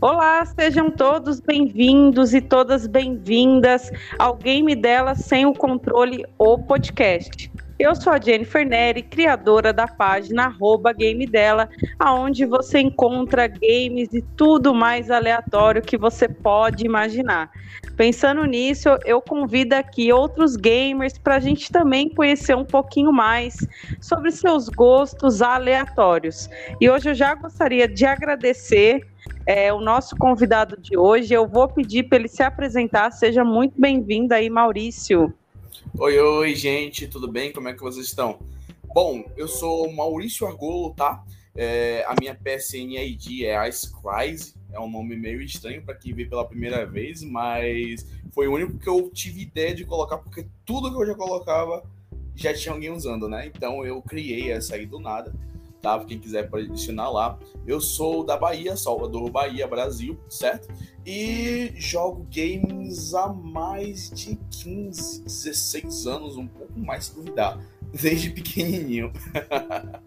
Olá, sejam todos bem-vindos e todas bem-vindas ao Game Dela Sem o Controle, o podcast. Eu sou a Jennifer Neri, criadora da página arroba Game Dela, aonde você encontra games e tudo mais aleatório que você pode imaginar. Pensando nisso, eu convido aqui outros gamers para a gente também conhecer um pouquinho mais sobre seus gostos aleatórios. E hoje eu já gostaria de agradecer é, o nosso convidado de hoje. Eu vou pedir para ele se apresentar. Seja muito bem-vindo aí, Maurício. Oi, oi, gente, tudo bem? Como é que vocês estão? Bom, eu sou Maurício Argolo, tá? É, a minha PSN ID é Ice Crise, é um nome meio estranho para quem vê pela primeira vez, mas foi o único que eu tive ideia de colocar, porque tudo que eu já colocava já tinha alguém usando, né? Então eu criei essa aí do nada tá? Quem quiser pode adicionar lá. Eu sou da Bahia, Salvador, Bahia, Brasil, certo? E jogo games há mais de 15, 16 anos, um pouco mais se duvidar, desde pequenininho.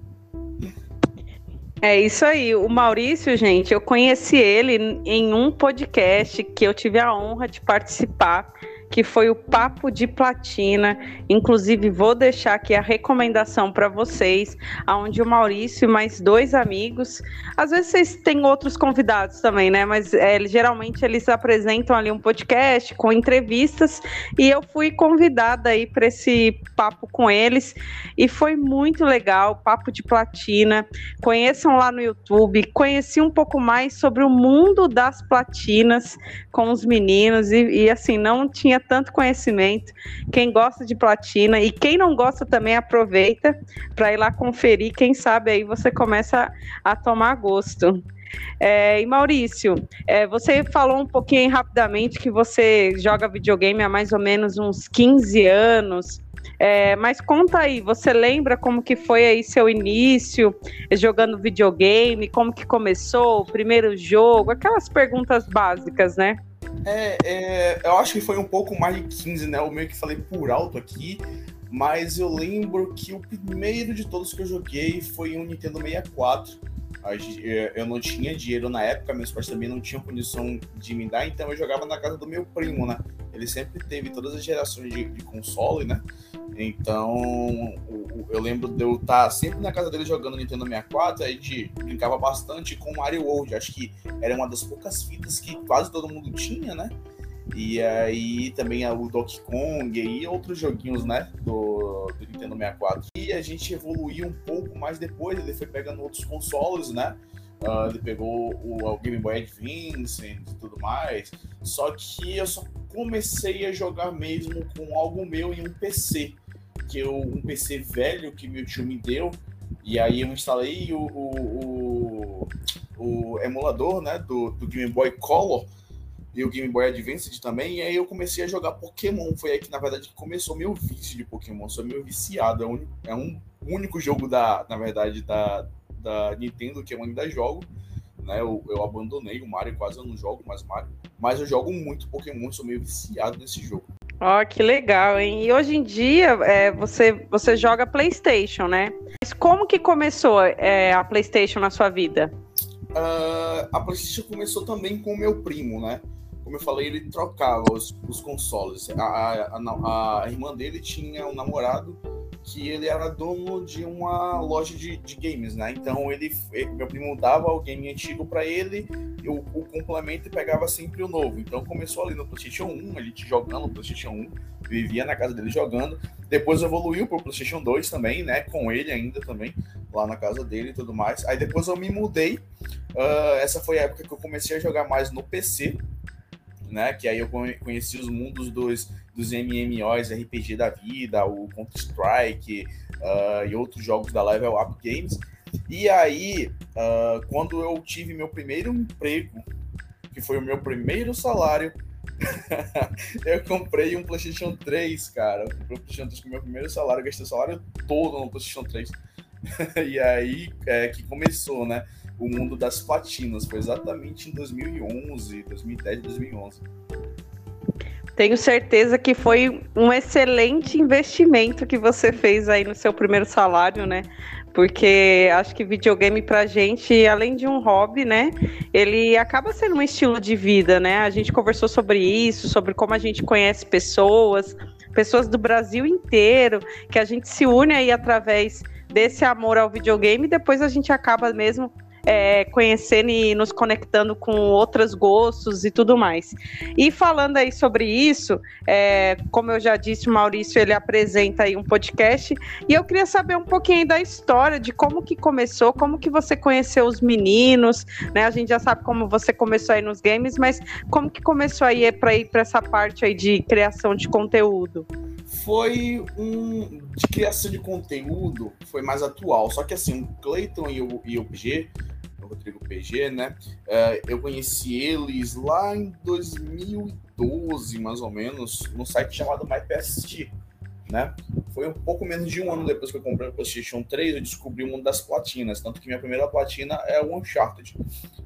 É isso aí. O Maurício, gente, eu conheci ele em um podcast que eu tive a honra de participar que foi o Papo de Platina. Inclusive, vou deixar aqui a recomendação para vocês, aonde o Maurício e mais dois amigos. Às vezes vocês têm outros convidados também, né? Mas é, geralmente eles apresentam ali um podcast com entrevistas e eu fui convidada aí para esse papo com eles e foi muito legal, Papo de Platina. Conheçam lá no YouTube, conheci um pouco mais sobre o mundo das platinas com os meninos e, e assim, não tinha tanto conhecimento. Quem gosta de platina e quem não gosta também aproveita para ir lá conferir. Quem sabe aí você começa a, tomar gosto. É, e Maurício, é, você falou um pouquinho rapidamente que você joga videogame há mais ou menos uns 15 anos. É, mas conta aí, você lembra como que foi aí seu início jogando videogame, como que começou, o primeiro jogo, aquelas perguntas básicas, né? É, é, eu acho que foi um pouco mais de 15, né? Eu meio que falei por alto aqui, mas eu lembro que o primeiro de todos que eu joguei foi um Nintendo 64. É, eu não tinha dinheiro na época, meus pais também não tinham condição de me dar, então eu jogava na casa do meu primo, né? Ele sempre teve todas as gerações de, de console, né? Então, eu lembro de eu estar sempre na casa dele jogando Nintendo 64, a gente brincava bastante com Mario World. Acho que era uma das poucas fitas que quase todo mundo tinha, né? E aí também o Donkey Kong e outros joguinhos, né, do, do, Nintendo 64. E a gente evoluiu um pouco mais depois, ele foi pegando outros consoles, né? Uh, ele pegou o, o, Game Boy Advance e tudo mais. Só que eu só comecei a jogar mesmo com algo meu em um PC. Que eu, um PC velho que meu tio me deu. E aí eu instalei o, o, o, o emulador né, do, do Game Boy Color e o Game Boy Advance também, e aí eu comecei a jogar Pokémon. Foi aí que, na verdade, começou meu vício de Pokémon. Sou meio viciado. É um, é um único jogo da, na verdade, da, da Nintendo que eu ainda jogo. Né? Eu, eu abandonei o Mario, quase eu não jogo mais Mario. Mas eu jogo muito Pokémon, sou meio viciado nesse jogo. Ó, oh, que legal, hein? E hoje em dia é, você, você joga PlayStation, né? Mas como que começou é, a PlayStation na sua vida? Uh, a PlayStation começou também com o meu primo, né? Como eu falei, ele trocava os, os consoles. A, a, a, a irmã dele tinha um namorado que ele era dono de uma loja de, de games, né? Então ele, ele, meu primo dava o game antigo para ele, o, complemento e pegava sempre o novo. Então começou ali no PlayStation 1, a gente jogando no PlayStation 1, vivia na casa dele jogando. Depois evoluiu pro PlayStation 2 também, né? Com ele ainda também, lá na casa dele e tudo mais. Aí depois eu me mudei. Uh, essa foi a época que eu comecei a jogar mais no PC né? Que aí eu conheci os mundos dos, dos MMOs, RPG da vida, o Counter-Strike uh, e outros jogos da Level Up Games. E aí, uh, quando eu tive meu primeiro emprego, que foi o meu primeiro salário, eu comprei um PlayStation 3, cara. Eu comprei um PlayStation 3 com meu primeiro salário, gastei o salário todo no PlayStation 3. e aí é que começou, né? O mundo das platinas. Foi exatamente em 2011, 2010, 2011. Tenho certeza que foi um excelente investimento que você fez aí no seu primeiro salário, né? porque acho que videogame pra gente, além de um hobby, né, ele acaba sendo um estilo de vida, né? A gente conversou sobre isso, sobre como a gente conhece pessoas, pessoas do Brasil inteiro, que a gente se une aí através desse amor ao videogame e depois a gente acaba mesmo é, conhecendo e nos conectando com outros gostos e tudo mais. E falando aí sobre isso, é, como eu já disse, o Maurício ele apresenta aí um podcast e eu queria saber um pouquinho da história de como que começou, como que você conheceu os meninos, né? A gente já sabe como você começou aí nos games, mas como que começou aí para ir para essa parte aí de criação de conteúdo? foi um de criação de conteúdo, foi mais atual. Só que assim, o Clayton e o, e o PG, o Rodrigo PG, né? Uh, eu conheci eles lá em 2012, mais ou menos, no site chamado MyPST. Né? Foi um pouco menos de um ano depois que eu comprei o PlayStation 3, eu descobri o mundo das platinas. Tanto que minha primeira platina é o Uncharted.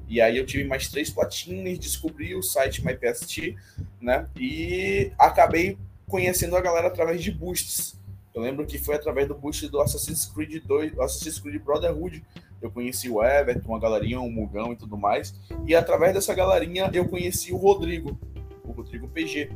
E aí eu tive mais três platinas, descobri o site MyPST, né? E acabei conhecendo a galera através de boosts. Eu lembro que foi através do boost do Assassin's Creed 2, Assassin's Creed Brotherhood. Eu conheci o Everton, a galerinha, o Mugão e tudo mais. E através dessa galerinha eu conheci o Rodrigo, o Rodrigo PG.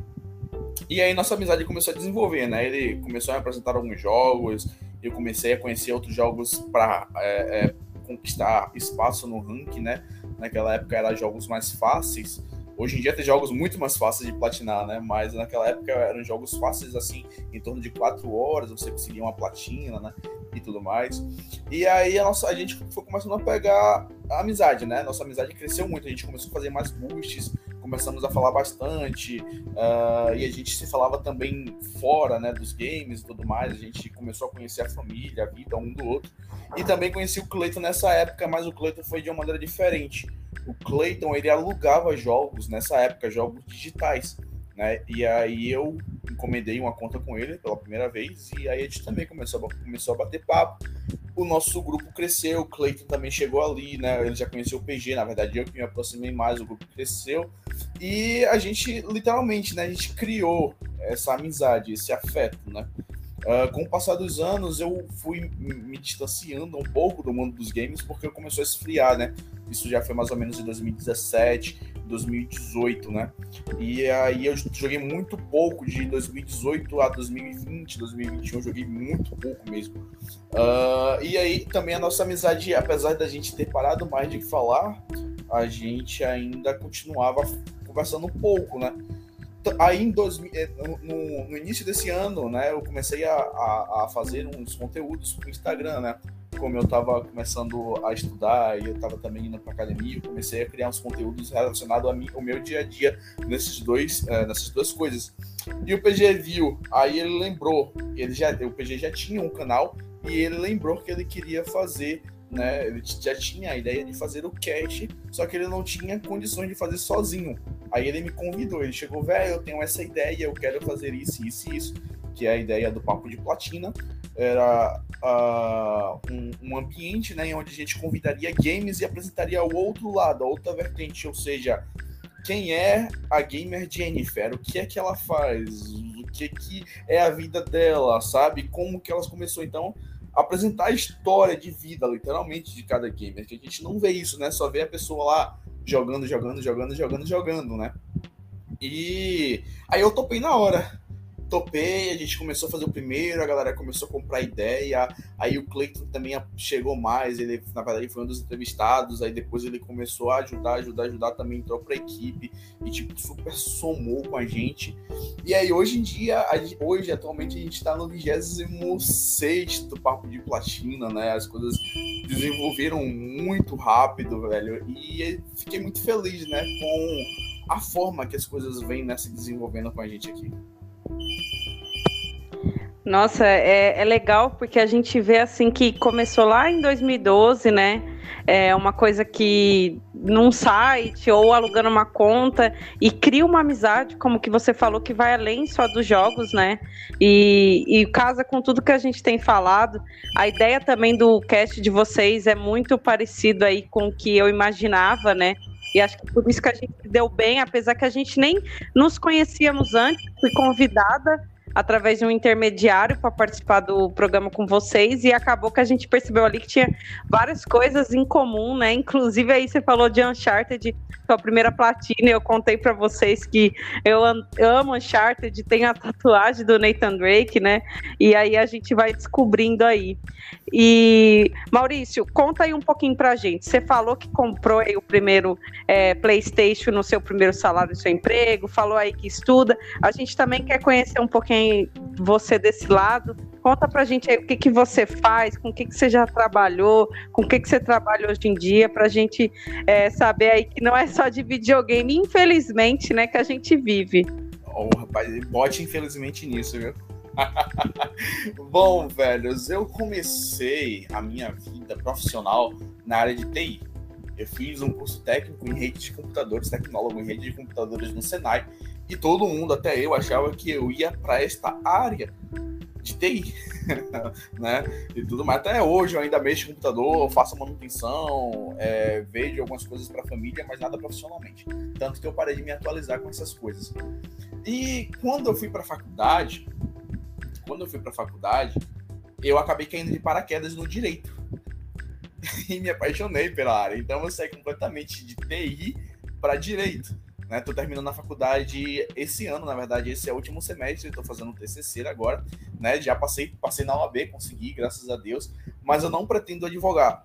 E aí nossa amizade começou a desenvolver, né? Ele começou a me apresentar alguns jogos, eu comecei a conhecer outros jogos para é, é, conquistar espaço no ranking, né? Naquela época eram jogos mais fáceis. Hoje em dia tem jogos muito mais fáceis de platinar, né? Mas naquela época eram jogos fáceis, assim, em torno de quatro horas, você conseguia uma platina, né? E tudo mais. E aí a, nossa, a gente foi começando a pegar a amizade, né? Nossa amizade cresceu muito, a gente começou a fazer mais boosts, começamos a falar bastante, uh, e a gente se falava também fora, né, dos games e tudo mais, a gente começou a conhecer a família, a vida um do outro, e também conheci o Cleiton nessa época, mas o Cleiton foi de uma maneira diferente. O Clayton ele alugava jogos nessa época, jogos digitais, né? E aí eu encomendei uma conta com ele pela primeira vez e aí a gente também começou a, começou a bater papo. O nosso grupo cresceu, o Clayton também chegou ali, né? Ele já conheceu o PG, na verdade eu que me aproximei mais, o grupo cresceu e a gente literalmente, né? A gente criou essa amizade, esse afeto, né? Uh, com o passar dos anos, eu fui me distanciando um pouco do mundo dos games porque começou a esfriar, né? Isso já foi mais ou menos em 2017, 2018, né? E aí eu joguei muito pouco de 2018 a 2020, 2021, joguei muito pouco mesmo. Uh, e aí também a nossa amizade, apesar da gente ter parado mais de falar, a gente ainda continuava conversando um pouco, né? Aí em dois, eh, no, no, início desse ano, né, eu comecei a, a, a fazer uns conteúdos pro Instagram, né? Como eu estava começando a estudar e eu estava também indo para academia, eu comecei a criar uns conteúdos relacionados ao meu dia a dia nesses dois, uh, nessas duas coisas. E o PG viu, aí ele lembrou, ele já, o PG já tinha um canal e ele lembrou que ele queria fazer, né? Ele já tinha a ideia de fazer o cast, só que ele não tinha condições de fazer sozinho. Aí ele me convidou, ele chegou, velho, eu tenho essa ideia, eu quero fazer isso, isso isso, que é a ideia do papo de platina era uh, um, um, ambiente né, onde a gente convidaria games e apresentaria o outro lado, a outra vertente, ou seja, quem é a gamer Jennifer, o que é que ela faz, o que, que é a vida dela, sabe? Como que ela começou, então, apresentar a história de vida, literalmente, de cada gamer, que a gente não vê isso, né? Só vê a pessoa lá jogando, jogando, jogando, jogando, jogando, né? E aí eu topei na hora topei, a gente começou a fazer o primeiro, a galera começou a comprar ideia, aí o Cleiton também chegou mais, ele na verdade foi um dos entrevistados, aí depois ele começou a ajudar, ajudar, ajudar, também entrou pra equipe e tipo, super somou com a gente. E aí hoje em dia, hoje atualmente a gente tá no 26 Papo de Platina, né? As coisas desenvolveram muito rápido, velho, e fiquei muito feliz, né, com a forma que as coisas vêm né, se desenvolvendo com a gente aqui. Nossa, é, é, legal porque a gente vê assim que começou lá em 2012, né? É uma coisa que num site ou alugando uma conta e cria uma amizade, como que você falou, que vai além só dos jogos, né? E, e casa com tudo que a gente tem falado. A ideia também do cast de vocês é muito parecido aí com o que eu imaginava, né? E acho que por isso que a gente deu bem, apesar que a gente nem nos conhecíamos antes, fui convidada através de um intermediário para participar do programa com vocês e acabou que a gente percebeu ali que tinha várias coisas em comum, né? Inclusive aí você falou de Uncharted, sua primeira platina, eu contei para vocês que eu amo Uncharted, tem a tatuagem do Nathan Drake, né? E aí a gente vai descobrindo aí. E Maurício, conta aí um pouquinho pra gente. Você falou que comprou o primeiro é, PlayStation no seu primeiro salário do seu emprego, falou aí que estuda. A gente também quer conhecer um pouquinho você desse lado. Conta pra gente aí o que, que você faz, com o que, que você já trabalhou, com o que, que você trabalha hoje em dia, pra gente é, saber aí que não é só de videogame, infelizmente, né, que a gente vive. Oh, rapaz, bote infelizmente nisso, viu? Bom, velhos, eu comecei a minha vida profissional na área de TI. Eu fiz um curso técnico em rede de computadores, tecnólogo em rede de computadores no Senai, e todo mundo, até eu, achava que eu ia para esta área de TI, né? E tudo mais. Até hoje eu ainda mexo em computador, faço manutenção, é, vejo algumas coisas para a família, mas nada profissionalmente. Tanto que eu parei de me atualizar com essas coisas. E quando eu fui para a faculdade, quando eu fui para a faculdade, eu acabei caindo de paraquedas no direito. e me apaixonei pela área. Então eu saí completamente de TI para direito. Né? Tô terminando a faculdade esse ano, na verdade, esse é o último semestre, estou fazendo o TCC agora, né? Já passei, passei na OAB, consegui, graças a Deus, mas eu não pretendo advogar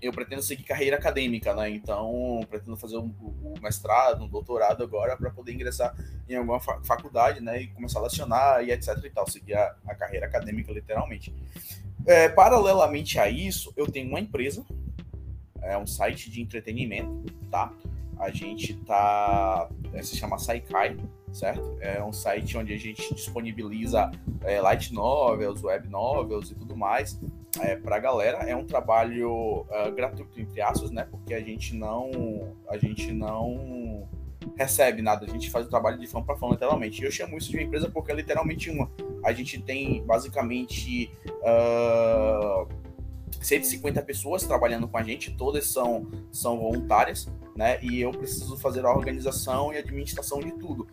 eu pretendo seguir carreira acadêmica, né? Então, pretendo fazer um, um mestrado, um doutorado agora para poder ingressar em alguma faculdade, né? E começar a lecionar e etc e tal, seguir a, a carreira acadêmica literalmente. É, paralelamente a isso, eu tenho uma empresa, é um site de entretenimento, tá? A gente tá, é, se chama Saikai, certo? É um site onde a gente disponibiliza é, light novels, web novels e tudo mais é, para a galera. É um trabalho uh, gratuito entre aspas, né? Porque a gente não a gente não recebe nada, a gente faz o trabalho de fã para fã literalmente. Eu chamo isso de uma empresa porque é literalmente uma. A gente tem basicamente uh, 150 pessoas trabalhando com a gente, todas são, são voluntárias, né? E eu preciso fazer a organização e administração de tudo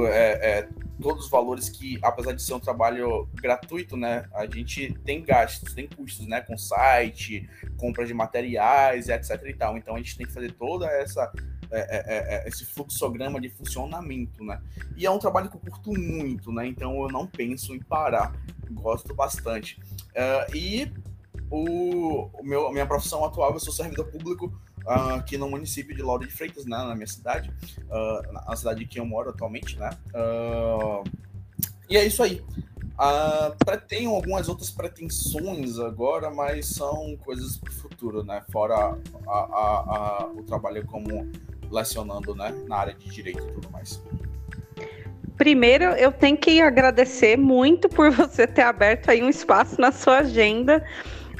é, é, todos os valores que, apesar de ser um trabalho gratuito, né, a gente tem gastos, tem custos, né, com site, compra de materiais, etc e tal. Então a gente tem que fazer toda essa é, é, é, esse fluxograma de funcionamento, né? E é um trabalho que eu curto muito, né? Então eu não penso em parar, gosto bastante. Uh, e o, o meu, minha profissão atual, eu sou servidor público uh, aqui no município de Lauro de Freitas, né, na minha cidade, uh, na cidade que eu moro atualmente, né? Uh, e é isso aí. Uh, tenho algumas outras pretensões agora, mas são coisas para o futuro, né? Fora a, a, a, o trabalho como lecionando, né, na área de direito e tudo mais. Primeiro, eu tenho que agradecer muito por você ter aberto aí um espaço na sua agenda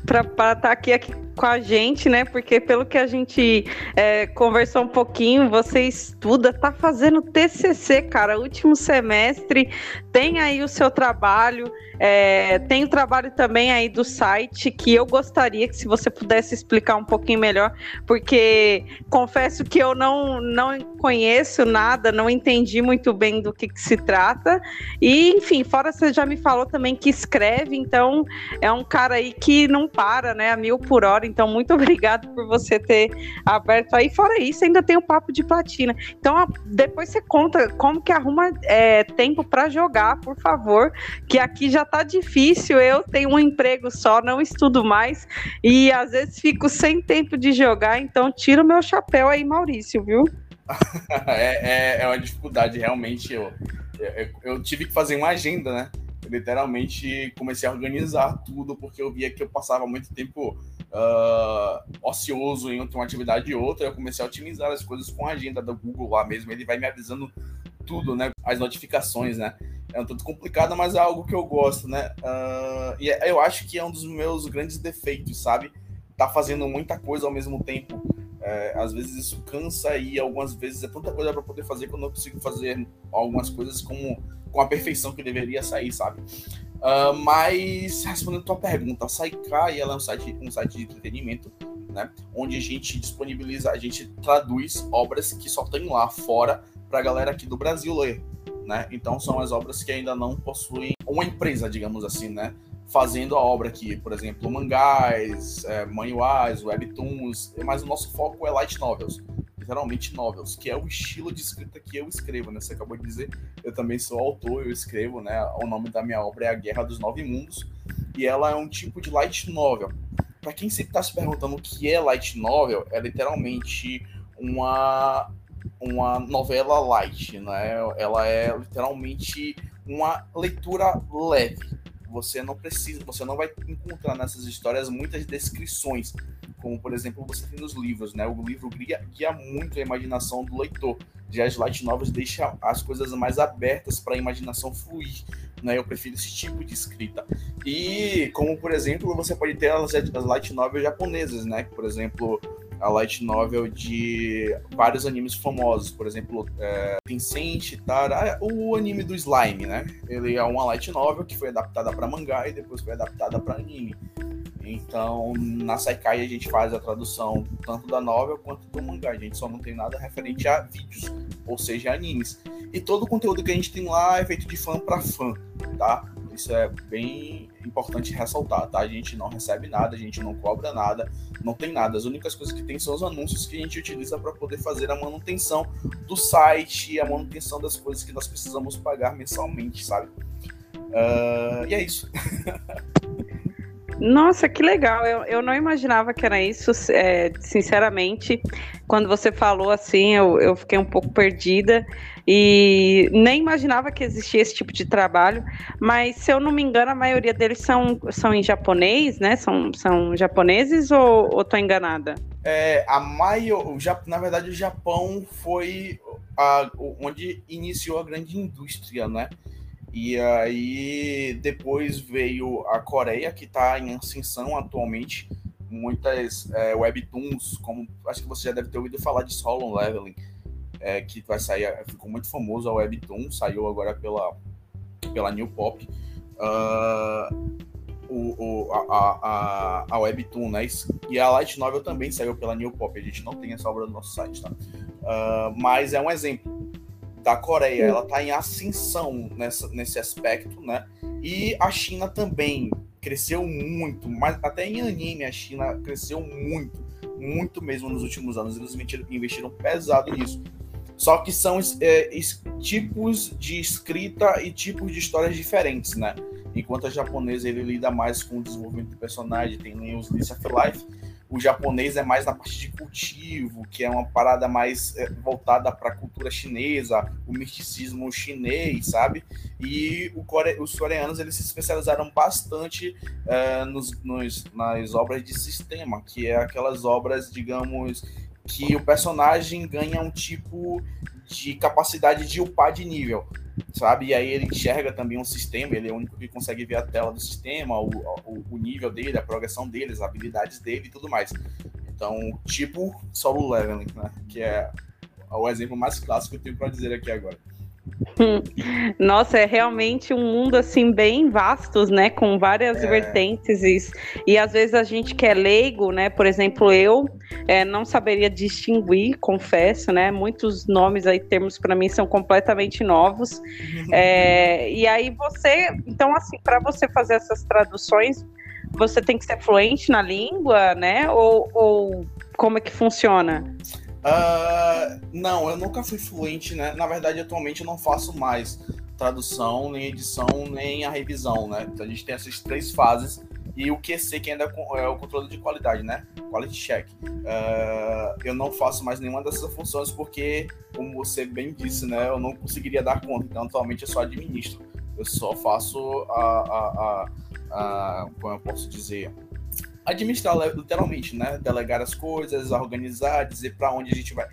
para estar tá aqui, aqui com a gente, né? Porque pelo que a gente é, conversou um pouquinho, você estuda, tá fazendo TCC, cara, último semestre, tem aí o seu trabalho. É, tem o trabalho também aí do site que eu gostaria que se você pudesse explicar um pouquinho melhor, porque confesso que eu não, não conheço nada, não entendi muito bem do que, que se trata. E, enfim, fora você já me falou também que escreve, então é um cara aí que não para, né? A mil por hora. Então, muito obrigado por você ter aberto aí. Fora isso, ainda tem o papo de platina. Então, depois você conta como que arruma é, tempo para jogar, por favor, que aqui já tá difícil. Eu tenho um emprego só, não estudo mais e às vezes fico sem tempo de jogar. Então, tira o meu chapéu aí, Maurício, viu? é, é, é, uma dificuldade, realmente. Eu, eu, eu, tive que fazer uma agenda, né? Literalmente comecei a organizar tudo porque eu via que eu passava muito tempo uh, ocioso entre uma atividade e outra. Eu comecei a otimizar as coisas com a agenda do Google lá mesmo. Ele vai me avisando tudo, né? As notificações, né? é um tanto complicado, mas é algo que eu gosto, né? Uh, e eu acho que é um dos meus grandes defeitos, sabe? Tá fazendo muita coisa ao mesmo tempo. É, às vezes isso cansa e algumas vezes é tanta coisa para poder fazer que eu não consigo fazer algumas coisas como, com a perfeição que deveria sair, sabe? Uh, mas respondendo a tua pergunta, a Saikai ela é um site, um site de entretenimento, né? Onde a gente disponibiliza, a gente traduz obras que só tem lá fora para a galera aqui do Brasil ler né? Então são as obras que ainda não possuem uma empresa, digamos assim, né? Fazendo a obra aqui, por exemplo, mangás, é, manuais, webtoons, mas o nosso foco é light novels, literalmente novels, que é o estilo de escrita que eu escrevo, né? Você acabou de dizer, eu também sou autor, eu escrevo, né? O nome da minha obra é A Guerra dos Nove Mundos, e ela é um tipo de light novel. Para quem sempre está se perguntando o que é light novel, é literalmente uma uma novela light, né? Ela é literalmente uma leitura leve. Você não precisa, você não vai encontrar nessas histórias muitas descrições, como por exemplo você tem nos livros, né? O livro guia, guia muito a imaginação do leitor. Já as light novels deixam as coisas mais abertas para a imaginação fluir. Né, eu prefiro esse tipo de escrita. E como por exemplo, você pode ter as, as light novels japonesas, né? Por exemplo, a light novel de vários animes famosos, por exemplo, é, Tencent, Tara, o anime do Slime, né? Ele é uma light novel que foi adaptada para mangá e depois foi adaptada para anime. Então, na Saikai a gente faz a tradução tanto da novel quanto do mangá. A gente só não tem nada referente a vídeos, ou seja, animes. E todo o conteúdo que a gente tem lá é feito de fã para fã, tá? Isso é bem importante ressaltar, tá? A gente não recebe nada, a gente não cobra nada, não tem nada. As únicas coisas que tem são os anúncios que a gente utiliza para poder fazer a manutenção do site, a manutenção das coisas que nós precisamos pagar mensalmente, sabe? Uh, e é isso. Nossa, que legal. Eu, eu não imaginava que era isso, é, sinceramente. Quando você falou assim, eu, eu fiquei um pouco perdida e nem imaginava que existia esse tipo de trabalho. Mas, se eu não me engano, a maioria deles são, são em japonês, né? São, são japoneses ou estou enganada? É, a maior, na verdade, o Japão foi a, onde iniciou a grande indústria, né? E aí depois veio a Coreia, que está em ascensão atualmente. Muitas é, webtoons, como acho que você já deve ter ouvido falar de Solo Leveling, é, que vai sair, ficou muito famoso a webtoon, saiu agora pela, pela New Pop. Uh, o, o, a, a, a Webtoon, né? E a Light Novel também saiu pela New Pop. A gente não tem essa obra no nosso site, tá? Uh, mas é um exemplo da Coreia, ela está em ascensão nessa, nesse aspecto, né? E a China também cresceu muito, mas até em anime a China cresceu muito, muito mesmo nos últimos anos. Eles investiram, investiram pesado nisso. Só que são é, tipos de escrita e tipos de histórias diferentes, né? Enquanto a japonesa ele lida mais com o desenvolvimento do personagem, tem os Slice of Life, o japonês é mais na parte de cultivo, que é uma parada mais é, voltada para a cultura chinesa, o misticismo chinês, sabe? E core... os coreanos eles se especializaram bastante é, nos, nos, nas obras de sistema, que é aquelas obras, digamos, que o personagem ganha um tipo de capacidade de upar de nível sabe? E aí ele enxerga também um sistema, ele é o único que consegue ver a tela do sistema, o, o, o nível dele, a progressão dele, as habilidades dele e tudo mais. Então, tipo solo leveling, né? Que é o exemplo mais clássico que eu tenho para dizer aqui agora. Nossa, é realmente um mundo assim bem vastos, né? Com várias é. vertentes e, e às vezes a gente que é leigo, né? Por exemplo, eu é, não saberia distinguir, confesso, né? Muitos nomes aí, termos para mim são completamente novos. É, e aí você, então assim, para você fazer essas traduções, você tem que ser fluente na língua, né? Ou, ou como é que funciona? Uh, não, eu nunca fui fluente, né? Na verdade, atualmente eu não faço mais tradução, nem edição, nem a revisão, né? Então a gente tem essas três fases e o QC que ainda é o controle de qualidade, né? Quality check. Uh, eu não faço mais nenhuma dessas funções porque, como você bem disse, né? Eu não conseguiria dar conta. Então, atualmente eu só administro. Eu só faço a, a, a, a como eu posso dizer, administrar literalmente, né? Delegar as coisas, organizar, dizer para onde a gente vai.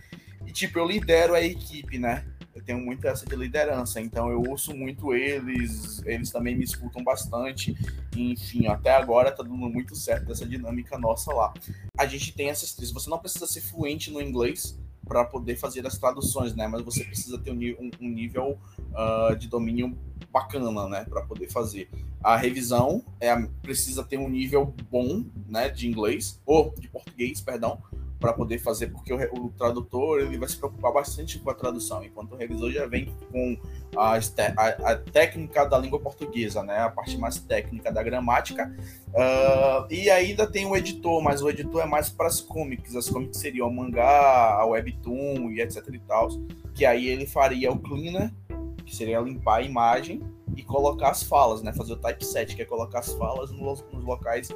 E tipo, eu lidero a equipe, né? Eu tenho muito essa de liderança, então eu ouço muito eles, eles também me escutam bastante. Enfim, até agora tá dando muito certo essa dinâmica nossa lá. A gente tem essas três. Você não precisa ser fluente no inglês para poder fazer as traduções, né? Mas você precisa ter um, um nível uh, de domínio bacana, né, para poder fazer. A revisão é precisa ter um nível bom, né, de inglês ou de português, perdão, para poder fazer, porque o, o, tradutor ele vai se preocupar bastante com a tradução, enquanto o revisor já vem com a, a, a técnica da língua portuguesa, né? A parte mais técnica da gramática. Uh, e ainda tem o editor, mas o editor é mais para as comics. As comics seriam o mangá, a webtoon e etc e tal. Que aí ele faria o cleaner, que seria limpar a imagem e colocar as falas, né? Fazer o typeset, que é colocar as falas nos, nos locais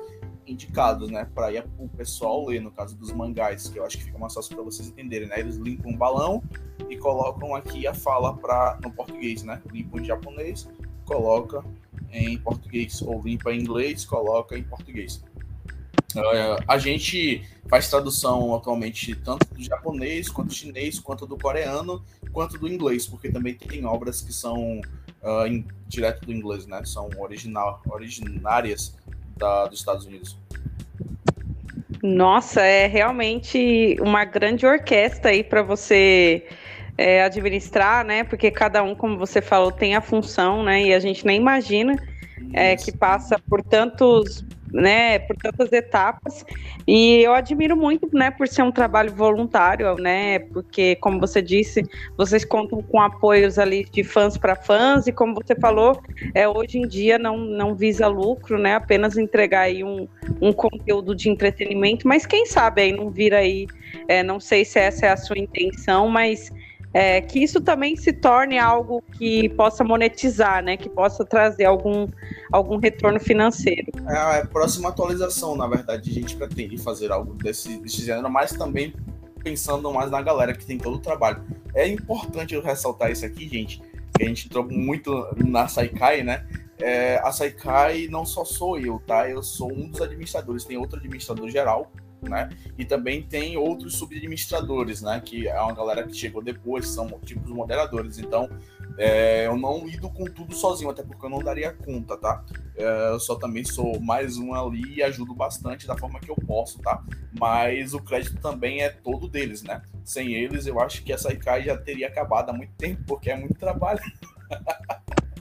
indicados, né, para o pessoal ler, no caso dos mangás, que eu acho que fica mais fácil para vocês entenderem, né? Eles limpam um balão e colocam aqui a fala para no português, né? Limpam em japonês, coloca em português, ou limpa em inglês, coloca em português. Uh, a gente faz tradução atualmente tanto do japonês, quanto do chinês, quanto do coreano, quanto do inglês, porque também tem obras que são uh, em, direto do inglês, né? São original, originárias da, dos Estados Unidos. Nossa, é realmente uma grande orquestra aí para você é, administrar, né? Porque cada um, como você falou, tem a função, né? E a gente nem imagina é, que passa por tantos né, por tantas etapas. E eu admiro muito, né, por ser um trabalho voluntário, né, porque como você disse, vocês contam com apoios ali de fãs para fãs e como você falou, é hoje em dia não, não visa lucro, né, apenas entregar aí um, um conteúdo de entretenimento, mas quem sabe aí não vira aí, é, não sei se essa é a sua intenção, mas é, que isso também se torne algo que possa monetizar, né? Que possa trazer algum, algum retorno financeiro. É a próxima atualização, na verdade, a gente pretende fazer algo desse, desse gênero, mas também pensando mais na galera que tem todo o trabalho. É importante eu ressaltar isso aqui, gente, que a gente entrou muito na Saikai, né? É, a Saikai não só sou eu, tá? Eu sou um dos administradores, tem outro administrador geral, né? E também tem outros subadministradores, né? Que é uma galera que chegou depois, são tipos moderadores. Então, é, eu não lido com tudo sozinho, até porque eu não daria conta, tá? É, eu só também sou mais um ali e ajudo bastante da forma que eu posso, tá? Mas o crédito também é todo deles, né? Sem eles, eu acho que essa ICAI já teria acabado há muito tempo, porque é muito trabalho.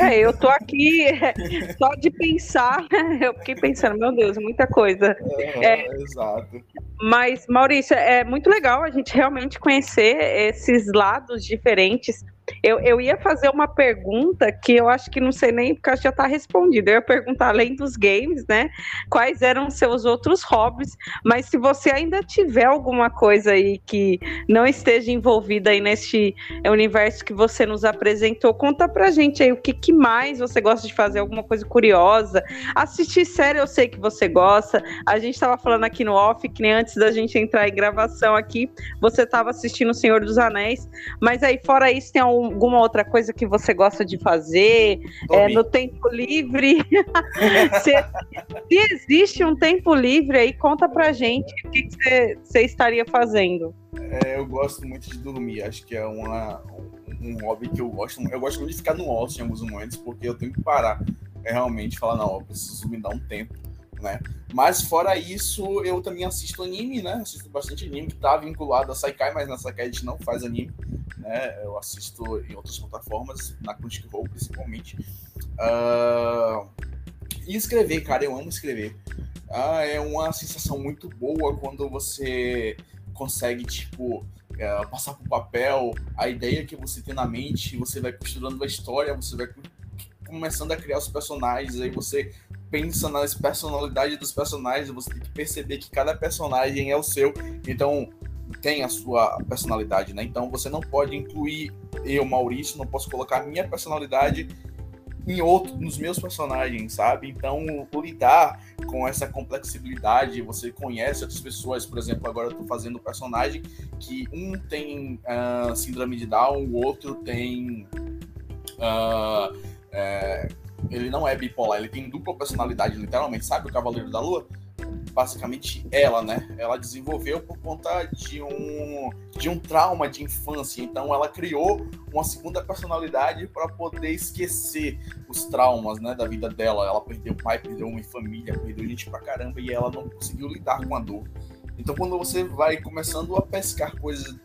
É, eu tô aqui só de pensar, eu fiquei pensando, meu Deus, muita coisa. É, é, exato. Mas, Maurício, é muito legal a gente realmente conhecer esses lados diferentes eu, eu ia fazer uma pergunta que eu acho que não sei nem porque já está respondida. Eu ia perguntar, além dos games, né? Quais eram seus outros hobbies? Mas se você ainda tiver alguma coisa aí que não esteja envolvida aí neste universo que você nos apresentou, conta pra gente aí o que, que mais você gosta de fazer, alguma coisa curiosa. Assistir série eu sei que você gosta. A gente estava falando aqui no off, que nem antes da gente entrar em gravação aqui, você estava assistindo O Senhor dos Anéis. Mas aí, fora isso, tem alguma outra coisa que você gosta de fazer é, no tempo livre? se, se, existe um tempo livre aí, conta pra gente o que você estaria fazendo. É, eu gosto muito de dormir, acho que é uma, um, hobby que eu gosto. Eu gosto muito de ficar no ócio em alguns momentos, porque eu tenho que parar. É realmente falar, não, eu preciso me dar um tempo né? Mas fora isso, eu também assisto anime, né? Assisto bastante anime que tá vinculado a Saikai, mas na Saikai a gente não faz anime, né? Eu assisto em outras plataformas, na Crunchyroll principalmente. Uh... E escrever, cara, eu amo escrever. Ah, é uma sensação muito boa quando você consegue, tipo, é, passar pro papel a ideia que você tem na mente, você vai costurando a história, você vai começando a criar os personagens, aí você pensa nas personalidades dos personagens, você tem que perceber que cada personagem é o seu, então tem a sua personalidade, né? Então você não pode incluir eu, Maurício, não posso colocar minha personalidade em outro, nos meus personagens, sabe? Então, lidar com essa complexibilidade, você conhece outras pessoas, por exemplo, agora eu tô fazendo um personagem que um tem uh, síndrome de Down, o outro tem uh, é, ele não é bipolar, ele tem dupla personalidade, literalmente, sabe? O Cavaleiro da Lua, basicamente ela, né? Ela desenvolveu por conta de um de um trauma de infância, então ela criou uma segunda personalidade para poder esquecer os traumas, né, da vida dela. Ela perdeu pai, perdeu uma família, perdeu gente pra caramba e ela não conseguiu lidar com a dor. Então quando você vai começando a pescar coisas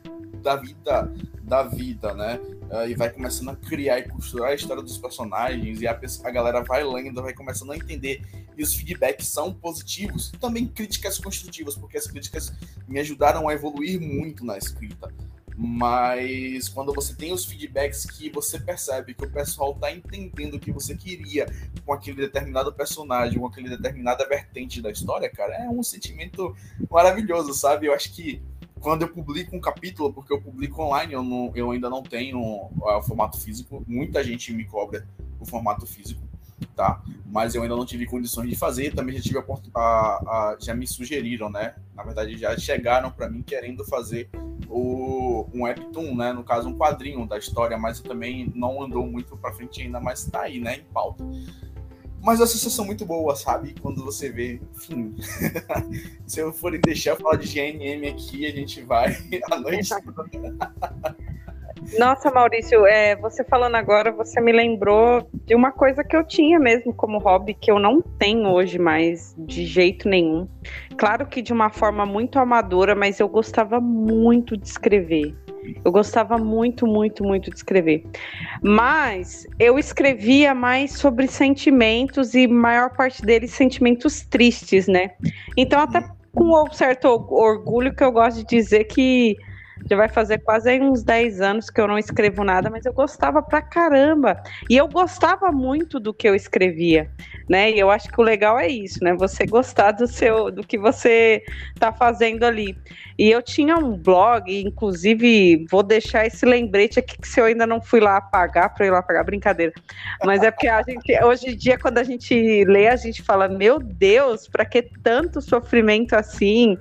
da vida, da vida, né? Uh, e vai começando a criar e costurar a história dos personagens, e a, a galera vai lendo, vai começando a entender e os feedbacks são positivos, e também críticas construtivas, porque as críticas me ajudaram a evoluir muito na escrita. Mas quando você tem os feedbacks que você percebe que o pessoal está entendendo o que você queria com aquele determinado personagem, com aquele determinada vertente da história, cara, é um sentimento maravilhoso, sabe? Eu acho que quando eu publico um capítulo, porque eu publico online, eu, não, eu ainda não tenho o formato físico, muita gente me cobra o formato físico tá? Mas eu ainda não tive condições de fazer, também já tive a, a, a já me sugeriram, né? Na verdade, já chegaram para mim querendo fazer o, um webtoon, né? No caso, um quadrinho da história, mas eu também não andou muito para frente ainda, mas tá aí, né? Em pauta. Mas a sensação muito boa, sabe? Quando você vê, enfim. Se eu for deixar eu falar de GNM aqui, a gente vai a noite Nossa, Maurício, é, você falando agora, você me lembrou de uma coisa que eu tinha mesmo como hobby, que eu não tenho hoje mais, de jeito nenhum. Claro que de uma forma muito amadora, mas eu gostava muito de escrever. Eu gostava muito, muito, muito de escrever. Mas eu escrevia mais sobre sentimentos e maior parte deles sentimentos tristes, né? Então, até com um certo orgulho que eu gosto de dizer que já vai fazer quase uns 10 anos que eu não escrevo nada, mas eu gostava pra caramba. E eu gostava muito do que eu escrevia, né? E eu acho que o legal é isso, né? Você gostar do seu do que você tá fazendo ali. E eu tinha um blog, inclusive vou deixar esse lembrete aqui que se eu ainda não fui lá apagar, para ir lá apagar, brincadeira. Mas é porque a gente, hoje em dia, quando a gente lê, a gente fala, meu Deus, para que tanto sofrimento assim?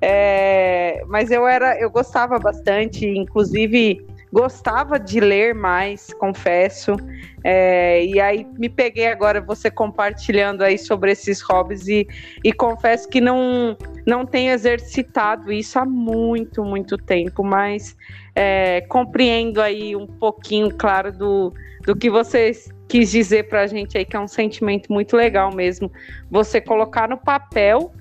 É, mas eu era, eu gostava bastante, inclusive gostava de ler mais, confesso. É, e aí me peguei agora você compartilhando aí sobre esses hobbies e, e confesso que não, não tenho exercitado isso há muito, muito tempo, mas é, compreendo aí um pouquinho, claro, do, do que você quis dizer para a gente aí, que é um sentimento muito legal mesmo. Você colocar no papel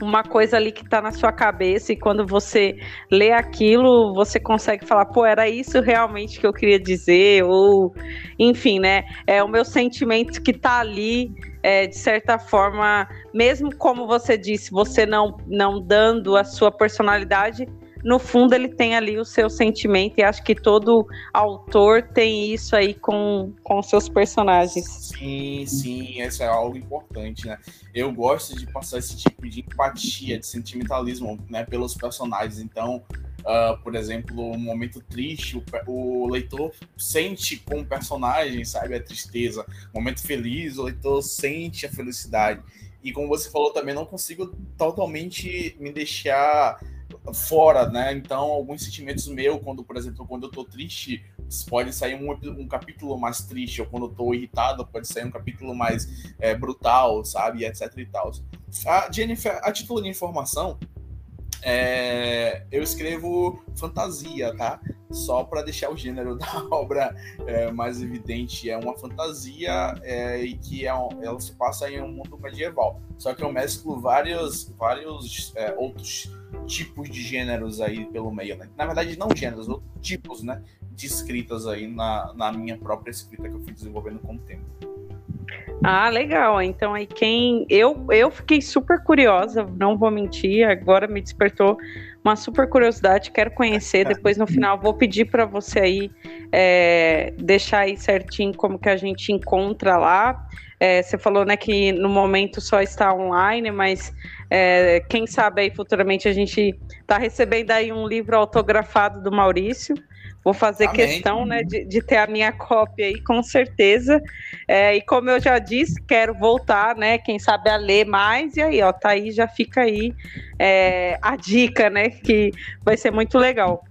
uma coisa ali que está na sua cabeça e quando você lê aquilo, você consegue falar, pô, era isso realmente que eu queria dizer, ou enfim, né? É o meu sentimento que está ali, é, de certa forma, mesmo como você disse, você não, não dando a sua personalidade, no fundo ele tem ali o seu sentimento e acho que todo autor tem isso aí com, com seus personagens. Sim, sim, isso é algo importante, né? Eu gosto de passar esse tipo de empatia, de sentimentalismo, né, pelos personagens. Então, uh, por exemplo, um momento triste, o, o, leitor sente com o personagem, sabe, a tristeza. Um momento feliz, o leitor sente a felicidade. E como você falou também, não consigo totalmente me deixar fora, né? Então, alguns sentimentos meus, quando, por exemplo, quando eu tô triste, pode sair um, um capítulo mais triste, ou quando eu tô irritado, pode sair um capítulo mais é, brutal, sabe? Etc e tal. A Jennifer, a título de informação, é, eu escrevo fantasia, tá? Só para deixar o gênero da obra é, mais evidente, é uma fantasia é, e que é, ela se passa em um mundo medieval. Só que eu mesclo vários, vários é, outros tipos de gêneros aí pelo meio, né? Na verdade, não gêneros, outros tipos, né? De escritas aí na, na minha própria escrita que eu fui desenvolvendo com o tempo. Ah, legal. Então aí quem eu eu fiquei super curiosa, não vou mentir, agora me despertou uma super curiosidade, quero conhecer. Depois no final vou pedir para você aí é, deixar aí certinho como que a gente encontra lá. É, você falou né que no momento só está online, mas é, quem sabe aí futuramente a gente está recebendo aí um livro autografado do Maurício. Vou fazer Amém. questão né, de, de, ter a minha cópia aí, com certeza. É, e como eu já disse, quero voltar, né? Quem sabe a ler mais. E aí, ó, tá aí, já fica aí é, a dica, né? Que vai ser muito legal.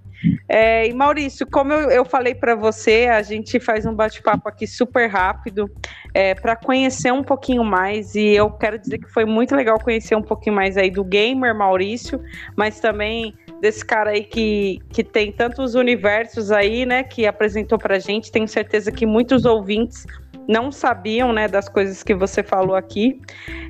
É, e Maurício, como eu, eu falei para você, a gente faz um bate-papo aqui super rápido é, para conhecer um pouquinho mais. E eu quero dizer que foi muito legal conhecer um pouquinho mais aí do gamer Maurício, mas também desse cara aí que, que tem tantos universos aí, né, que apresentou pra gente. Tenho certeza que muitos ouvintes não sabiam, né, das coisas que você falou aqui.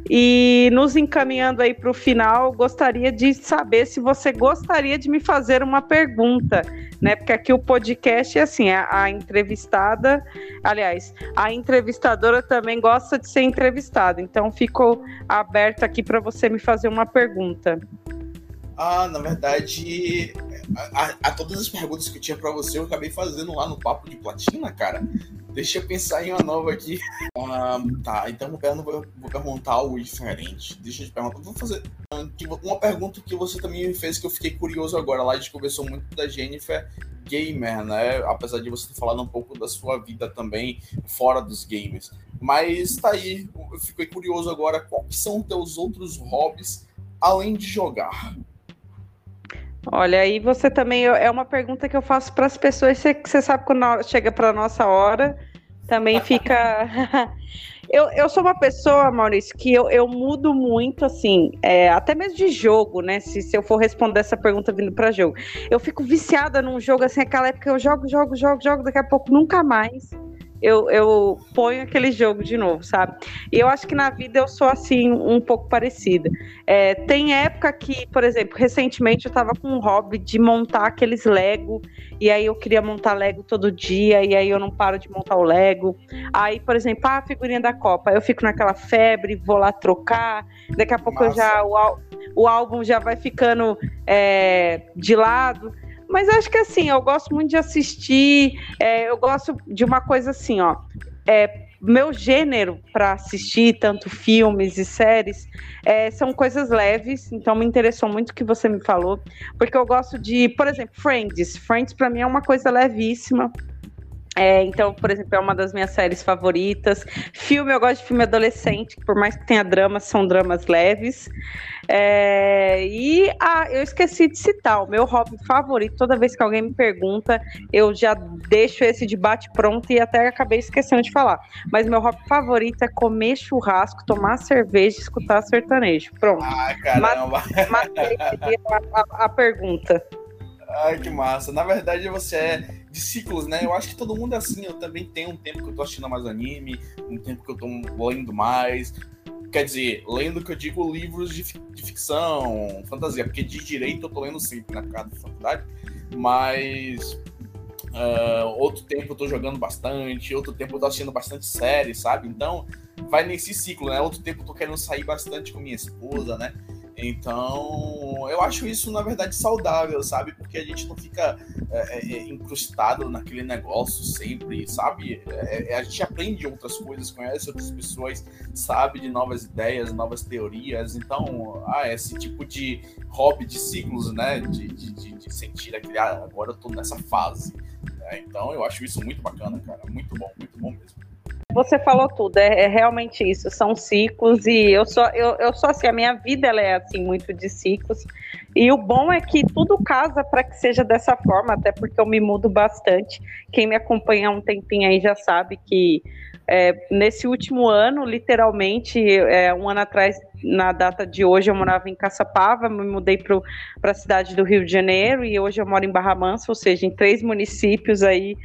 E nos encaminhando aí para o final, gostaria de saber se você gostaria de me fazer uma pergunta, né? Porque aqui o podcast é assim, a, a entrevistada, aliás, a entrevistadora também gosta de ser entrevistada. Então, ficou aberto aqui para você me fazer uma pergunta. Ah, na verdade, a, a, todas as perguntas que eu tinha para você, eu acabei fazendo lá no Papo de Platina, cara. Deixa eu pensar em uma nova aqui. Ah, tá, então vou, vou, vou perguntar algo diferente. Deixa eu te perguntar. Vou fazer uma pergunta que você também me fez que eu fiquei curioso agora. Lá a gente conversou muito da Jennifer gamer, né? Apesar de você ter falado um pouco da sua vida também fora dos games. Mas tá aí, eu fiquei curioso agora. Quais são teus outros hobbies além de jogar? Olha, aí você também é uma pergunta que eu faço para as pessoas, você, você sabe quando chega para nossa hora, também fica. eu, eu sou uma pessoa, Maurício, que eu, eu mudo muito, assim, é, até mesmo de jogo, né? Se, se eu for responder essa pergunta vindo para jogo. Eu fico viciada num jogo, assim, aquela época eu jogo, jogo, jogo, jogo, daqui a pouco nunca mais eu, eu ponho aquele jogo de novo, sabe? E eu acho que na vida eu sou assim, um pouco parecida. É, tem época que, por exemplo, recentemente eu tava com um hobby de montar aqueles Lego, e aí eu queria montar Lego todo dia, e aí eu não paro de montar o Lego. Aí, por exemplo, ah, a figurinha da Copa, eu fico naquela febre, vou lá trocar, daqui a pouco eu já o, o álbum já vai ficando é, de lado. Mas acho que assim, eu gosto muito de assistir, é, eu gosto de uma coisa assim, ó. É, meu gênero para assistir, tanto filmes e séries, é, são coisas leves, então me interessou muito o que você me falou, porque eu gosto de, por exemplo, Friends. Friends para mim é uma coisa levíssima. É, então, por exemplo, é uma das minhas séries favoritas. Filme, eu gosto de filme adolescente, por mais que tenha dramas, são dramas leves. É, e ah, eu esqueci de citar o meu hobby favorito. Toda vez que alguém me pergunta, eu já deixo esse debate pronto e até acabei esquecendo de falar. Mas meu hobby favorito é comer churrasco, tomar cerveja e escutar sertanejo. Pronto. Ai, caramba. Matei a, a, a pergunta. Ai, que massa. Na verdade, você é de ciclos, né? Eu acho que todo mundo é assim. Eu também tenho um tempo que eu tô assistindo mais anime, um tempo que eu tô lendo mais. Quer dizer, lendo que eu digo livros de, de ficção, fantasia, porque de direito eu tô lendo sempre na casa da faculdade, mas uh, outro tempo eu tô jogando bastante, outro tempo eu tô assistindo bastante série, sabe? Então, vai nesse ciclo, né? Outro tempo eu tô querendo sair bastante com minha esposa, né? Então, eu acho isso, na verdade, saudável, sabe? Porque a gente não fica é, é, é incrustado naquele negócio sempre, sabe? É, é, a gente aprende outras coisas, conhece outras pessoas, sabe de novas ideias, novas teorias. Então, ah, esse tipo de hobby de ciclos, né? De, de, de, de sentir aquele, ah, agora eu tô nessa fase. Né? Então, eu acho isso muito bacana, cara. Muito bom, muito bom mesmo você falou tudo, é, é, realmente isso, são ciclos e eu sou, eu, eu sou assim, a minha vida ela é assim, muito de ciclos. E o bom é que tudo casa para que seja dessa forma, até porque eu me mudo bastante. Quem me acompanha há um tempinho aí já sabe que é, nesse último ano, literalmente, é, um ano atrás, na data de hoje, eu morava em Caçapava, me mudei para a cidade do Rio de Janeiro e hoje eu moro em Barra Mansa, ou seja, em três municípios aí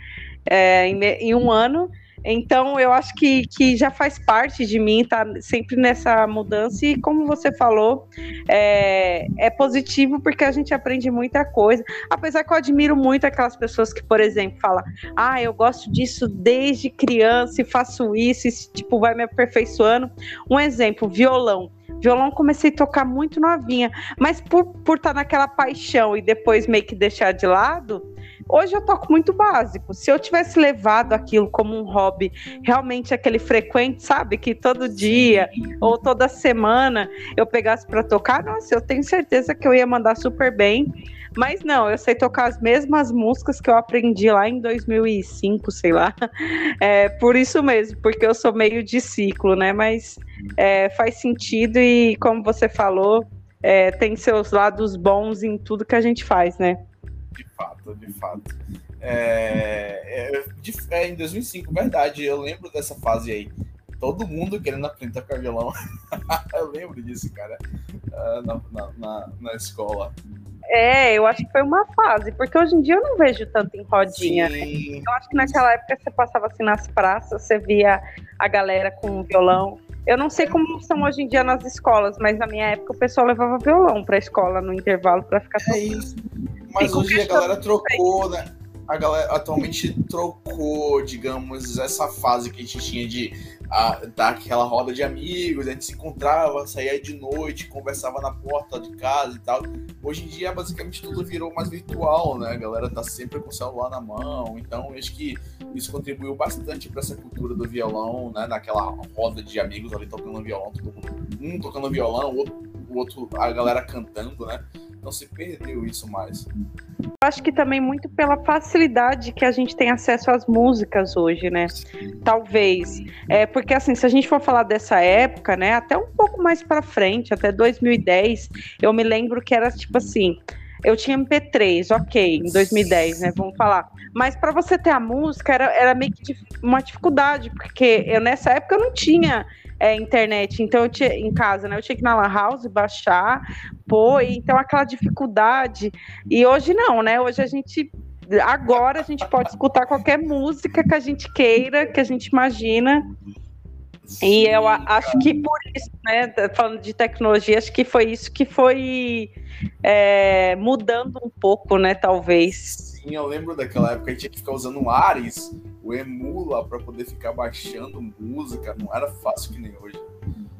é, em, em um ano. Então, eu acho que, que já faz parte de mim estar tá sempre nessa mudança. E como você falou, é, é positivo porque a gente aprende muita coisa. Apesar que eu admiro muito aquelas pessoas que, por exemplo, falam: Ah, eu gosto disso desde criança e faço isso, e tipo, vai me aperfeiçoando. Um exemplo: violão. Violão comecei a tocar muito novinha, mas por, por estar tá naquela paixão e depois meio que deixar de lado, Hoje eu toco muito básico. Se eu tivesse levado aquilo como um hobby, realmente aquele frequente, sabe, que todo dia ou toda semana eu pegasse para tocar, nossa, eu tenho certeza que eu ia mandar super bem. Mas não, eu sei tocar as mesmas músicas que eu aprendi lá em 2005, sei lá. É, por isso mesmo, porque eu sou meio de ciclo, né? Mas é, faz sentido e, como você falou, é, tem seus lados bons em tudo que a gente faz, né? De fato, de fato. É, é, de, é, em 2005, verdade, eu lembro dessa fase aí. Todo mundo querendo aprender a tocar violão. eu lembro disso, cara, uh, na, na, na, escola. É, eu acho que foi uma fase, porque hoje em dia eu não vejo tanto em rodinha, né? Eu acho que naquela época você passava assim nas praças, você via a galera com violão. Eu não sei como são hoje em dia nas escolas, mas na minha época o pessoal levava violão pra escola no intervalo para ficar É isso. Mas hoje a galera trocou, né? A galera atualmente trocou, digamos, essa fase que a gente tinha de a, daquela roda de amigos, a gente se encontrava, saía de noite, conversava na porta de casa e tal. Hoje em dia, basicamente, tudo virou mais virtual, né? A galera tá sempre com o celular na mão, então acho que isso contribuiu bastante para essa cultura do violão, né? Naquela roda de amigos ali tocando violão, todo mundo, um tocando violão, o outro, o outro, a galera cantando, né? Não se perdeu isso mais. Eu acho que também muito pela facilidade que a gente tem acesso às músicas hoje, né? Talvez. É, porque assim, se a gente for falar dessa época, né, até um pouco mais para frente, até 2010, eu me lembro que era tipo assim, eu tinha MP3, ok, em 2010, né? Vamos falar. Mas para você ter a música era, era meio que uma dificuldade, porque eu nessa época eu não tinha é, internet. Então, eu tinha, em casa, né? Eu tinha que ir na Lan House baixar, pôr, então aquela dificuldade. E hoje não, né? Hoje a gente. Agora a gente pode escutar qualquer música que a gente queira, que a gente imagina. Sim, e eu acho que por isso, né, falando de tecnologia, acho que foi isso que foi é, mudando um pouco, né, talvez. Sim, eu lembro daquela época que a gente tinha que ficar usando o Ares o Emula para poder ficar baixando música, não era fácil que nem hoje.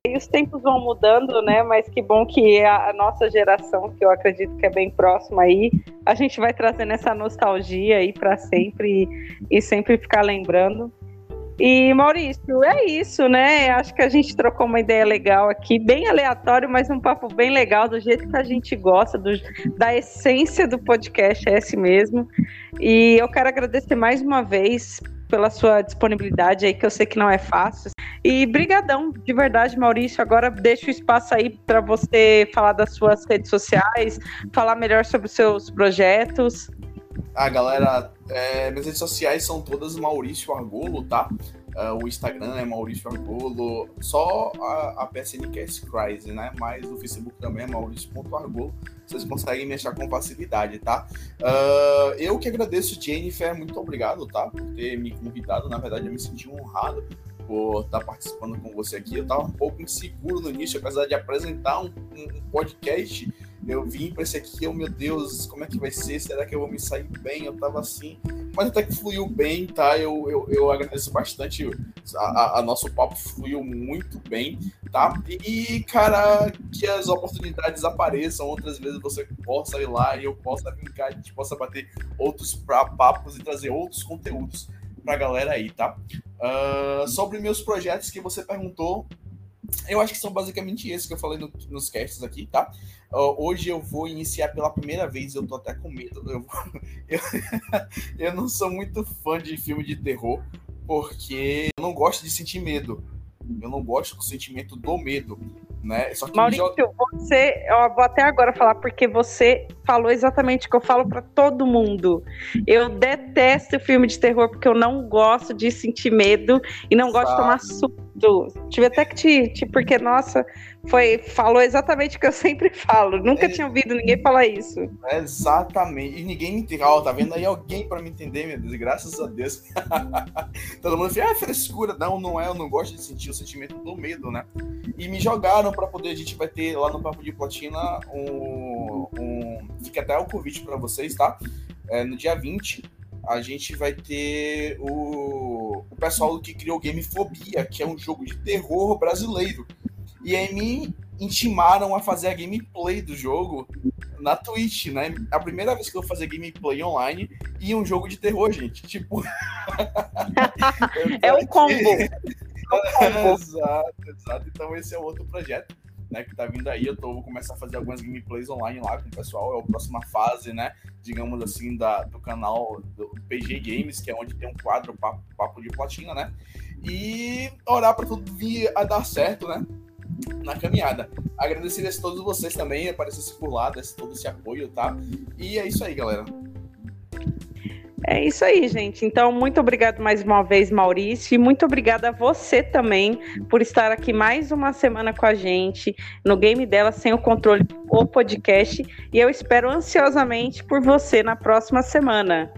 E os tempos vão mudando, né? Mas que bom que a nossa geração, que eu acredito que é bem próxima aí, a gente vai trazendo essa nostalgia aí para sempre e, e sempre ficar lembrando. E Maurício, é isso, né? Acho que a gente trocou uma ideia legal aqui, bem aleatório, mas um papo bem legal, do jeito que a gente gosta, do, da essência do podcast, é esse mesmo. E eu quero agradecer mais uma vez pela sua disponibilidade aí, que eu sei que não é fácil. E brigadão, de verdade, Maurício. Agora deixo o espaço aí para você falar das suas redes sociais, falar melhor sobre os seus projetos. Ah, galera, é, minhas redes sociais são todas Maurício Argolo, tá? Uh, o Instagram é Maurício Argolo, só a, a PSNcast Crise, né? Mas o Facebook também é Maurício.argolo. Vocês conseguem me achar com facilidade, tá? Uh, eu que agradeço, Jennifer, muito obrigado, tá? Por ter me convidado. Na verdade, eu me senti honrado por estar participando com você aqui. Eu estava um pouco inseguro no início, apesar de apresentar um, um podcast eu vim para esse aqui, oh meu Deus, como é que vai ser? Será que eu vou me sair bem? Eu tava assim, mas até que fluiu bem, tá? Eu, eu, eu agradeço bastante. A, a, a, nosso papo fluiu muito bem, tá? E, cara, que as oportunidades apareçam, outras vezes você possa ir lá e eu possa brincar, a gente possa bater outros papos e trazer outros conteúdos pra galera aí, tá? Uh, sobre meus projetos que você perguntou, eu acho que são basicamente esses que eu falei no, nos casts aqui, tá? Uh, hoje eu vou iniciar pela primeira vez, eu tô até com medo. Eu, eu, eu, não sou muito fã de filme de terror, porque eu não gosto de sentir medo. Eu não gosto do sentimento do medo. Né? Só que Maurício, você, eu vou até agora falar porque você falou exatamente o que eu falo para todo mundo. Eu detesto filme de terror porque eu não gosto de sentir medo e não gosto de tomar susto. Tive até que te, te porque nossa, foi falou exatamente o que eu sempre falo. Nunca é, tinha ouvido ninguém falar isso. Exatamente. E ninguém me entendeu. Oh, tá vendo aí alguém para me entender, meu Deus. Graças a Deus. Todo mundo fica, ah, frescura. Não, não é. Eu não gosto de sentir o sentimento do medo, né? E me jogaram para poder. A gente vai ter lá no Papo de Platina um. um fica até o convite para vocês, tá? É, no dia 20 a gente vai ter o, o pessoal que criou Game Fobia, que é um jogo de terror brasileiro. E aí me intimaram a fazer a gameplay do jogo na Twitch, né? A primeira vez que eu vou fazer gameplay online e um jogo de terror, gente. Tipo. é um combo. É, exato, exato. Então esse é outro projeto. Né, que tá vindo aí, eu tô, vou começar a fazer algumas gameplays online lá com o pessoal, é a próxima fase, né, digamos assim, da, do canal do PG Games, que é onde tem um quadro papo, papo de platina, né, e orar para tudo vir a dar certo, né, na caminhada. Agradecer a todos vocês também, aparecessem por lá, desse todo esse apoio, tá? E é isso aí, galera. É isso aí, gente. Então, muito obrigado mais uma vez, Maurício, e muito obrigada a você também por estar aqui mais uma semana com a gente no Game dela sem o controle, o podcast. E eu espero ansiosamente por você na próxima semana.